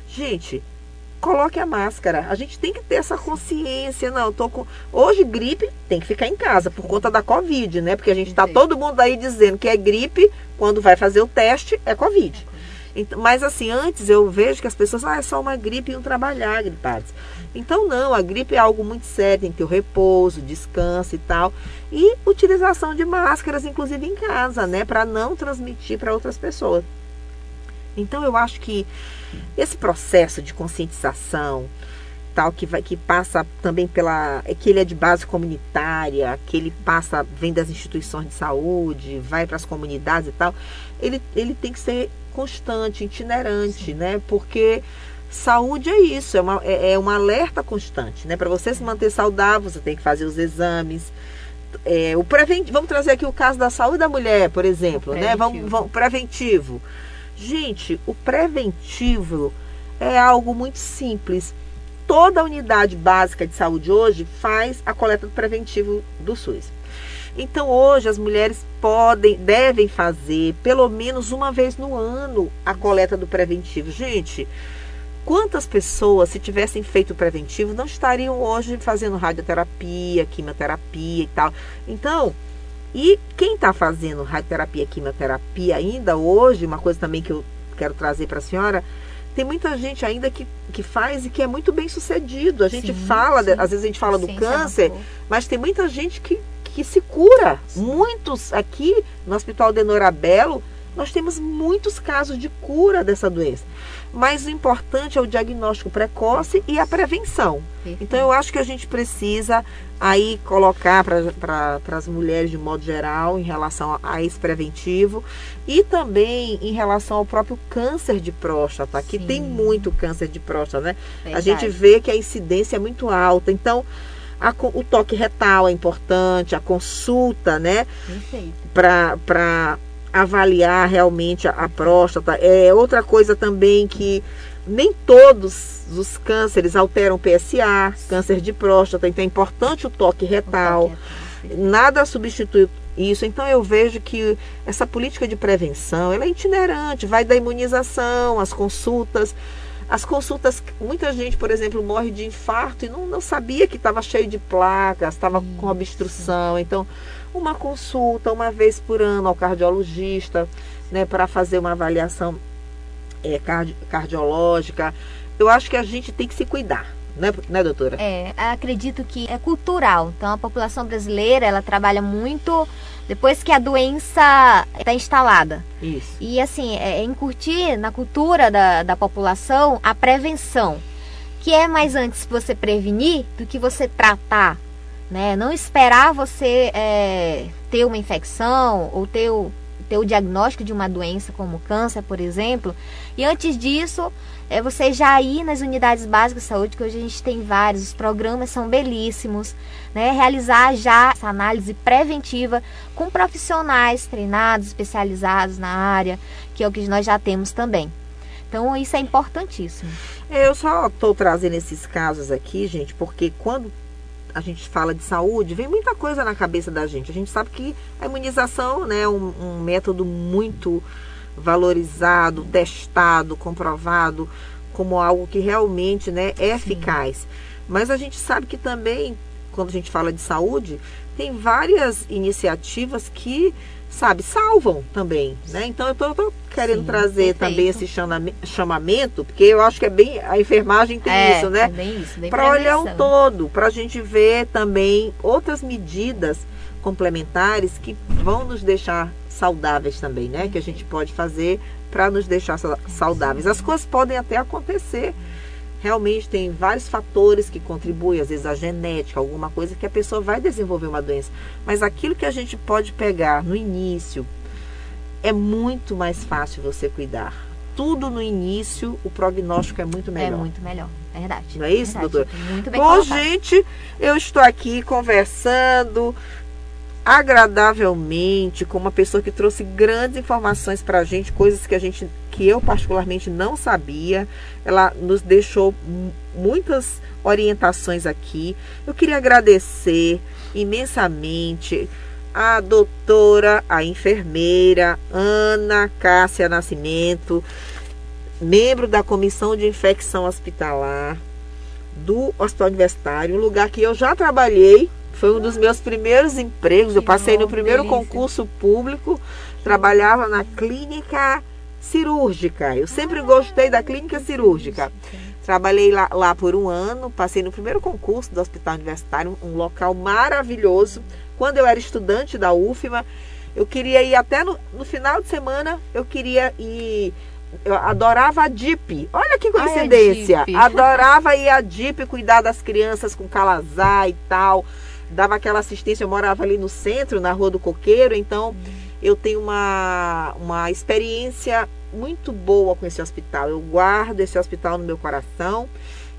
Gente, coloque a máscara. A gente tem que ter essa consciência. Não, eu tô com. Hoje, gripe tem que ficar em casa por conta da Covid, né? Porque a gente está todo mundo aí dizendo que é gripe, quando vai fazer o teste, é Covid. Então, mas assim, antes eu vejo que as pessoas, ah, é só uma gripe e um trabalhar gripados. Então não, a gripe é algo muito sério, tem que ter o repouso, descanso e tal. E utilização de máscaras, inclusive em casa, né? Para não transmitir para outras pessoas. Então eu acho que esse processo de conscientização, tal que vai que passa também pela é que ele é de base comunitária, que ele passa vem das instituições de saúde, vai para as comunidades e tal, ele, ele tem que ser constante, itinerante, Sim. né? Porque saúde é isso, é uma, é, é um alerta constante, né? Para você se manter saudável, você tem que fazer os exames. É, o prevent... Vamos trazer aqui o caso da saúde da mulher, por exemplo, né? Vamos, vamos, preventivo. Gente, o preventivo é algo muito simples. Toda unidade básica de saúde hoje faz a coleta do preventivo do SUS. Então hoje as mulheres podem, devem fazer pelo menos uma vez no ano a coleta do preventivo. Gente, quantas pessoas, se tivessem feito preventivo, não estariam hoje fazendo radioterapia, quimioterapia e tal? Então, e quem está fazendo radioterapia, quimioterapia ainda hoje, uma coisa também que eu quero trazer para a senhora, tem muita gente ainda que, que faz e que é muito bem sucedido. A gente sim, fala, sim. às vezes a gente fala do sim, câncer, mas tem muita gente que, que se cura. Muitos aqui no Hospital de Norabelo, nós temos muitos casos de cura dessa doença. Mas o importante é o diagnóstico precoce e a prevenção. Então eu acho que a gente precisa aí colocar para as mulheres de modo geral em relação a, a, esse preventivo e também em relação ao próprio câncer de próstata, que Sim. tem muito câncer de próstata, né? Verdade. A gente vê que a incidência é muito alta. Então, a, o toque retal é importante, a consulta, né? Para avaliar realmente a, a próstata. É outra coisa também que nem todos os cânceres alteram PSA, câncer de próstata, então é importante o toque retal. Nada substitui isso. Então eu vejo que essa política de prevenção, ela é itinerante, vai da imunização, as consultas, as consultas, muita gente, por exemplo, morre de infarto e não, não sabia que estava cheio de placas, estava com obstrução. Então, uma consulta uma vez por ano ao cardiologista, né, para fazer uma avaliação é, cardi cardiológica. Eu acho que a gente tem que se cuidar. Né, né, doutora? É, acredito que é cultural. Então, a população brasileira, ela trabalha muito depois que a doença está instalada. Isso. E, assim, é, é incutir na cultura da, da população a prevenção. Que é mais antes você prevenir do que você tratar né? Não esperar você é, ter uma infecção ou ter o, ter o diagnóstico de uma doença como câncer, por exemplo. E antes disso, é você já ir nas unidades básicas de saúde, que hoje a gente tem vários, os programas são belíssimos, né? Realizar já essa análise preventiva com profissionais treinados, especializados na área, que é o que nós já temos também. Então, isso é importantíssimo. Eu só estou trazendo esses casos aqui, gente, porque quando a gente fala de saúde, vem muita coisa na cabeça da gente. A gente sabe que a imunização né, é um, um método muito valorizado, testado, comprovado como algo que realmente né, é eficaz. Mas a gente sabe que também, quando a gente fala de saúde, tem várias iniciativas que sabe, salvam também, né? Então eu estou querendo Sim, trazer perfeito. também esse chamamento, porque eu acho que é bem a enfermagem tem é, isso, né? É para olhar um todo, para a gente ver também outras medidas complementares que vão nos deixar saudáveis também, né? Que a gente pode fazer para nos deixar saudáveis. As coisas podem até acontecer realmente tem vários fatores que contribuem, às vezes a genética, alguma coisa que a pessoa vai desenvolver uma doença. Mas aquilo que a gente pode pegar no início é muito mais fácil você cuidar. Tudo no início, o prognóstico é muito melhor. É muito melhor, é verdade. Não é isso, verdade. doutora? Muito bem Bom, colocado. gente, eu estou aqui conversando agradavelmente com uma pessoa que trouxe grandes informações para a gente, coisas que a gente, que eu particularmente não sabia. Ela nos deixou muitas orientações aqui. Eu queria agradecer imensamente a doutora, a enfermeira Ana Cássia Nascimento, membro da Comissão de Infecção Hospitalar do Hospital Universitário, um lugar que eu já trabalhei foi um dos meus primeiros empregos. Eu passei no primeiro concurso público, trabalhava na clínica cirúrgica. Eu sempre gostei da clínica cirúrgica. Trabalhei lá, lá, por um ano, passei no primeiro concurso do Hospital Universitário, um local maravilhoso. Quando eu era estudante da UFMA, eu queria ir até no, no final de semana, eu queria ir eu adorava a DIP. Olha que coincidência. Ai, adorava ir à DIP cuidar das crianças com calazar e tal dava aquela assistência. Eu morava ali no centro, na Rua do Coqueiro, então eu tenho uma, uma experiência muito boa com esse hospital. Eu guardo esse hospital no meu coração.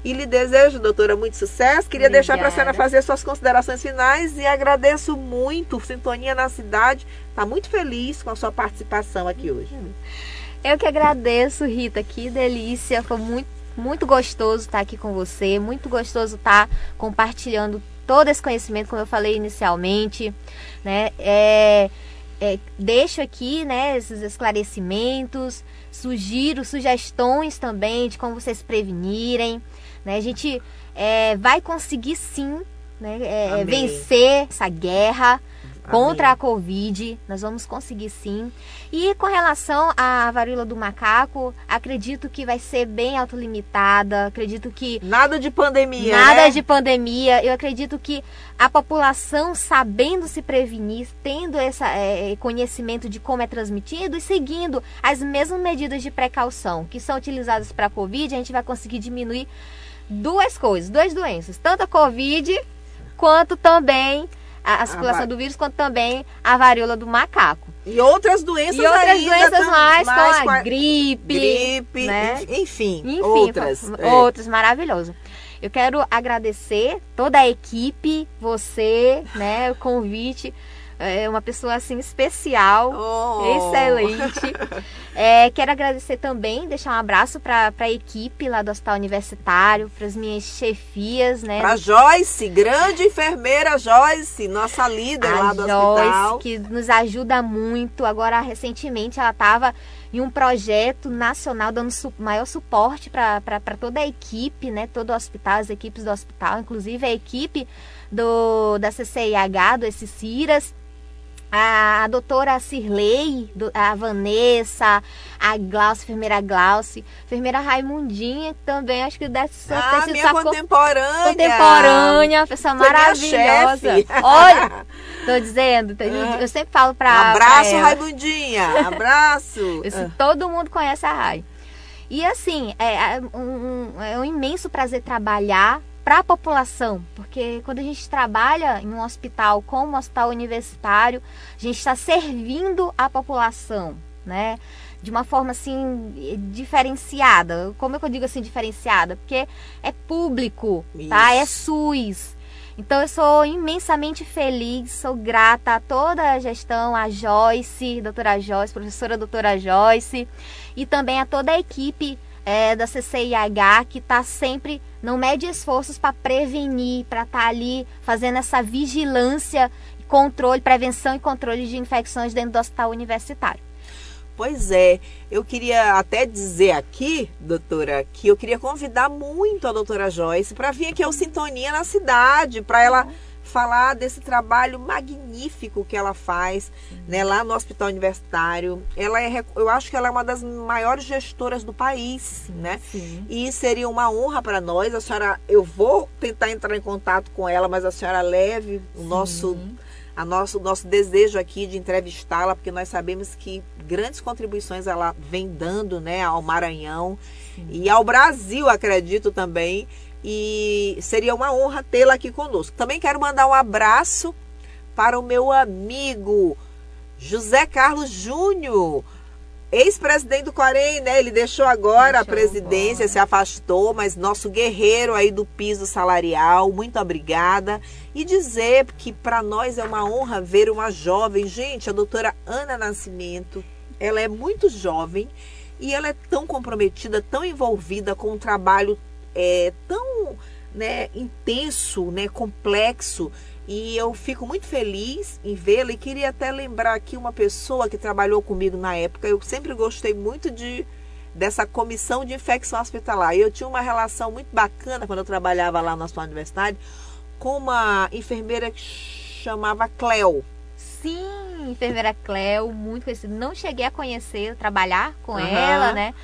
E lhe desejo, doutora, muito sucesso. Queria Obrigada. deixar para a senhora fazer suas considerações finais e agradeço muito. Sintonia na Cidade está muito feliz com a sua participação aqui hoje. Eu que agradeço, Rita. Que delícia. Foi muito, muito gostoso estar aqui com você. Muito gostoso estar compartilhando todo esse conhecimento, como eu falei inicialmente, né? É, é, deixo aqui, né, esses esclarecimentos, sugiro sugestões também de como vocês prevenirem, né? A gente é, vai conseguir sim né, é, vencer essa guerra, contra a Covid. Nós vamos conseguir sim. E com relação à varíola do macaco, acredito que vai ser bem autolimitada. Acredito que. Nada de pandemia. Nada né? de pandemia. Eu acredito que a população, sabendo se prevenir, tendo esse é, conhecimento de como é transmitido e seguindo as mesmas medidas de precaução que são utilizadas para a Covid, a gente vai conseguir diminuir duas coisas, duas doenças, tanto a Covid quanto também a, a circulação do vírus, quanto também a varíola do macaco. E outras doenças E outras doenças mais, mais como a gripe, gripe, né? enfim, Enfim, outras. é. outras, maravilhoso. Eu quero agradecer toda a equipe, você, né, o convite, é uma pessoa assim especial, Oh. excelente. É, quero agradecer também, deixar um abraço para a equipe lá do Hospital Universitário, para as minhas chefias, né, Pra Joyce, grande enfermeira Joyce, nossa líder lá a do Joyce, hospital. que nos ajuda muito. Agora, recentemente, ela estava em um projeto nacional dando su maior suporte para toda a equipe, né? Todo o hospital, as equipes do hospital, inclusive a equipe do, da CCIH, do esse Ciras. A, doutora Cirlei, a Vanessa, a Glaucia, a enfermeira Glaucia, a enfermeira Raimundinha, que também acho que deve ser Ah, ter minha contemporânea. contemporânea, pessoa Foi minha maravilhosa. Olha, tô dizendo, tô- eu sempre falo pra. pra Abraço, ela. Raimundinha. Abraço. Isso, Ah. Todo mundo conhece a Rai. E assim, é, é um, um- é um imenso prazer trabalhar para a população, porque quando a gente trabalha em um hospital como um hospital universitário, a gente está servindo a população, né? De uma forma assim diferenciada. Como é que eu digo assim diferenciada? Porque é público, tá? É SUS. Então eu sou imensamente feliz, sou grata a toda a gestão, a Joyce, doutora Joyce, professora doutora Joyce, e também a toda a equipe é, da CCIH que está sempre, não mede esforços para prevenir, para estar ali fazendo essa vigilância, controle, prevenção e controle de infecções dentro do hospital universitário. Pois é, eu queria até dizer aqui, doutora, que eu queria convidar muito a doutora Joyce para vir aqui ao Sintonia na cidade, para ela falar desse trabalho magnífico que ela faz né, lá no Hospital Universitário. Ela é, eu acho que ela é uma das maiores gestoras do país, né? Sim. E seria uma honra para nós. A senhora, eu vou tentar entrar em contato com ela, mas a senhora leve o nosso a nosso, nosso desejo aqui de entrevistá-la, porque nós sabemos que grandes contribuições ela vem dando né, ao Maranhão Sim. e ao Brasil, acredito também. E seria uma honra tê-la aqui conosco. Também quero mandar um abraço para o meu amigo José Carlos Júnior, ex-presidente do Corém, né? Ele deixou agora a Deixou presidência, agora. se afastou, mas nosso guerreiro aí do piso salarial, muito obrigada. E dizer que para nós é uma honra ver uma jovem, gente, a doutora Ana Nascimento, ela é muito jovem e ela é tão comprometida, tão envolvida com um trabalho é, tão né, intenso, né, complexo. E eu fico muito feliz em vê-la e queria até lembrar aqui uma pessoa que trabalhou comigo na época. Eu sempre gostei muito de dessa comissão de infecção hospitalar. E eu tinha uma relação muito bacana quando eu trabalhava lá na sua universidade com uma enfermeira que chamava Cleo. Sim, enfermeira Cleo, muito conhecida. Não cheguei a conhecer, trabalhar com Aham. ela, né?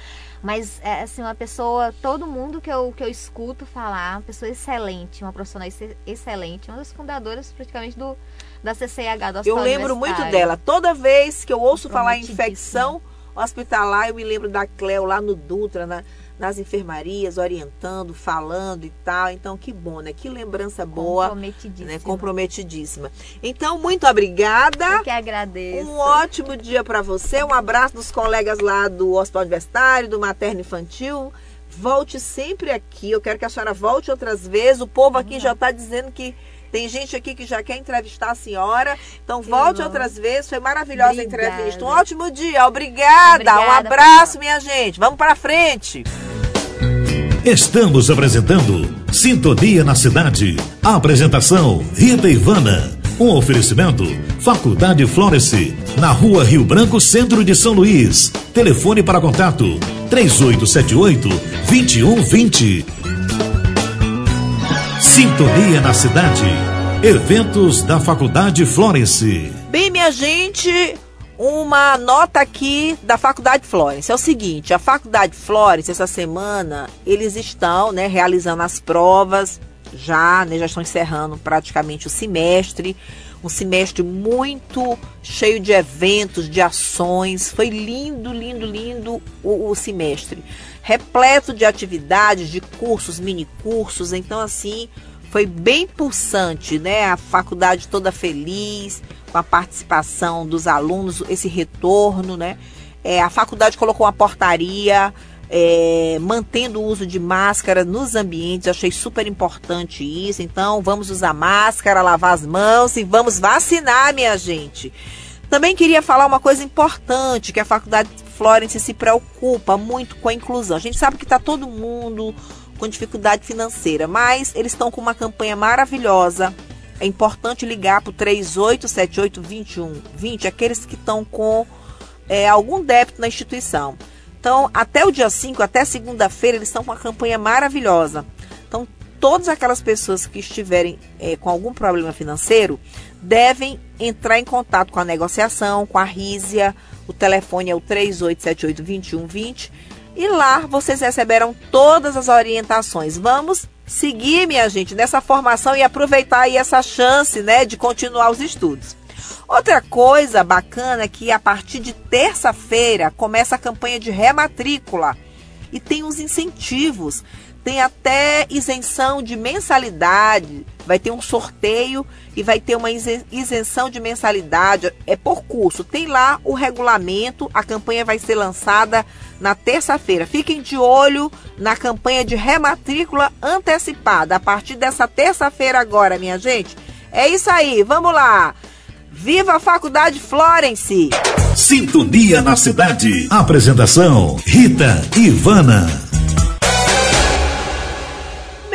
Mas, é, assim, uma pessoa, todo mundo que eu, que eu escuto falar, uma pessoa excelente, uma profissional ex- excelente, uma das fundadoras praticamente do, da CCH do Eu Hospital lembro muito dela. Toda vez que eu ouço falar em infecção hospitalar, eu me lembro da Cleo lá no Dutra, na- nas enfermarias, orientando, falando e tal. Então, que bom, né? Que lembrança boa, Comprometidíssima. né? Comprometidíssima. Então, muito obrigada. Eu que agradeço. Um ótimo dia para você. Um abraço dos colegas lá do Hospital Universitário, do Materno Infantil. Volte sempre aqui. Eu quero que a senhora volte outras vezes. O povo aqui já está dizendo que tem gente aqui que já quer entrevistar a senhora. Então, Que volte bom. outras vezes. Foi maravilhosa a Obrigada. entrevista. Um ótimo dia. Obrigada. um Obrigada, abraço, minha gente. Vamos para frente. Estamos apresentando Sintonia na Cidade. Apresentação Rita Ivana. Um oferecimento Faculdade Florence, na Rua Rio Branco, Centro de São Luís. Telefone para contato 3878 2120. Sintonia na Cidade. Eventos da Faculdade Florence. Bem, minha gente, uma nota aqui da Faculdade Florence. É o seguinte, a Faculdade Florence, essa semana, eles estão né, realizando as provas, já, né, já estão encerrando praticamente o semestre. Um semestre muito cheio de eventos, de ações. Foi lindo, lindo, lindo o, o semestre. Repleto de atividades, de cursos, mini cursos. Então, assim, foi bem pulsante, né? A faculdade toda feliz com a participação dos alunos, esse retorno, né? É, a faculdade colocou uma portaria é, mantendo o uso de máscara nos ambientes. Achei super importante isso. Então, vamos usar máscara, lavar as mãos e vamos vacinar, minha gente. Também queria falar uma coisa importante, que a Faculdade Florence se preocupa muito com a inclusão. A gente sabe que está todo mundo com dificuldade financeira, mas eles estão com uma campanha maravilhosa é importante ligar para o 38782120, aqueles que estão com é, algum débito na instituição. Então, até o dia 5, até segunda-feira, eles estão com uma campanha maravilhosa. Todas aquelas pessoas que estiverem é, com algum problema financeiro devem entrar em contato com a negociação, com a Rízia. O telefone é o 38782120 e lá vocês receberão todas as orientações. Vamos seguir, minha gente, nessa formação e aproveitar aí essa chance, né, de continuar os estudos. Outra coisa bacana é que a partir de terça-feira começa a campanha de rematrícula e tem os incentivos tem até isenção de mensalidade, vai ter um sorteio e vai ter uma isenção de mensalidade, é por curso. Tem lá o regulamento, a campanha vai ser lançada na terça-feira. Fiquem de olho na campanha de rematrícula antecipada a partir dessa terça-feira agora, minha gente. É isso aí, vamos lá. Viva a Faculdade Florence! Sintonia na cidade. Apresentação: Rita Ivana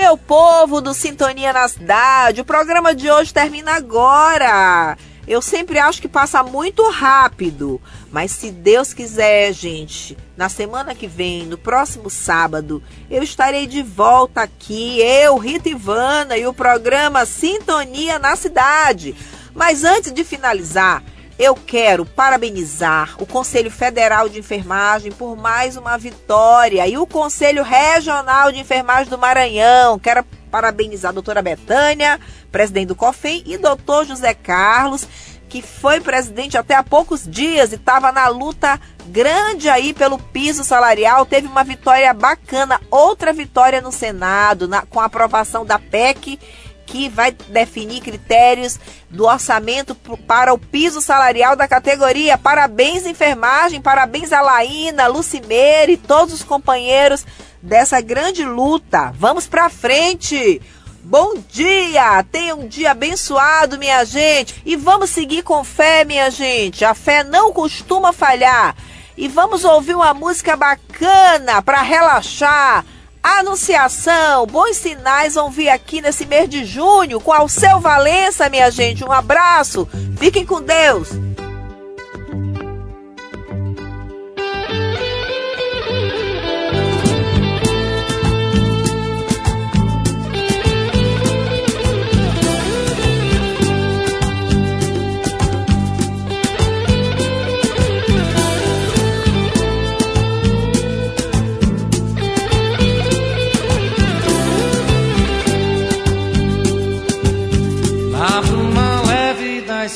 meu povo do Sintonia na Cidade, o programa de hoje termina agora. Eu sempre acho que passa muito rápido, mas se Deus quiser, gente, na semana que vem, no próximo sábado, eu estarei de volta aqui, eu, Rita Ivana e o programa Sintonia na Cidade. Mas antes de finalizar, eu quero parabenizar o Conselho Federal de Enfermagem por mais uma vitória e o Conselho Regional de Enfermagem do Maranhão. Quero parabenizar a doutora Betânia, presidente do COFEM, e doutor José Carlos, que foi presidente até há poucos dias e estava na luta grande aí pelo piso salarial. Teve uma vitória bacana, outra vitória no Senado, na, com a aprovação da PEC que vai definir critérios do orçamento para o piso salarial da categoria. Parabéns, enfermagem, parabéns a Laína, Lucimeira e todos os companheiros dessa grande luta. Vamos para frente! Bom dia! Tenha um dia abençoado, minha gente. E vamos seguir com fé, minha gente. A fé não costuma falhar. E vamos ouvir uma música bacana para relaxar Anunciação, bons sinais vão vir aqui nesse mês de junho com Alceu Valença, minha gente. Um abraço, fiquem com Deus.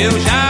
Eu já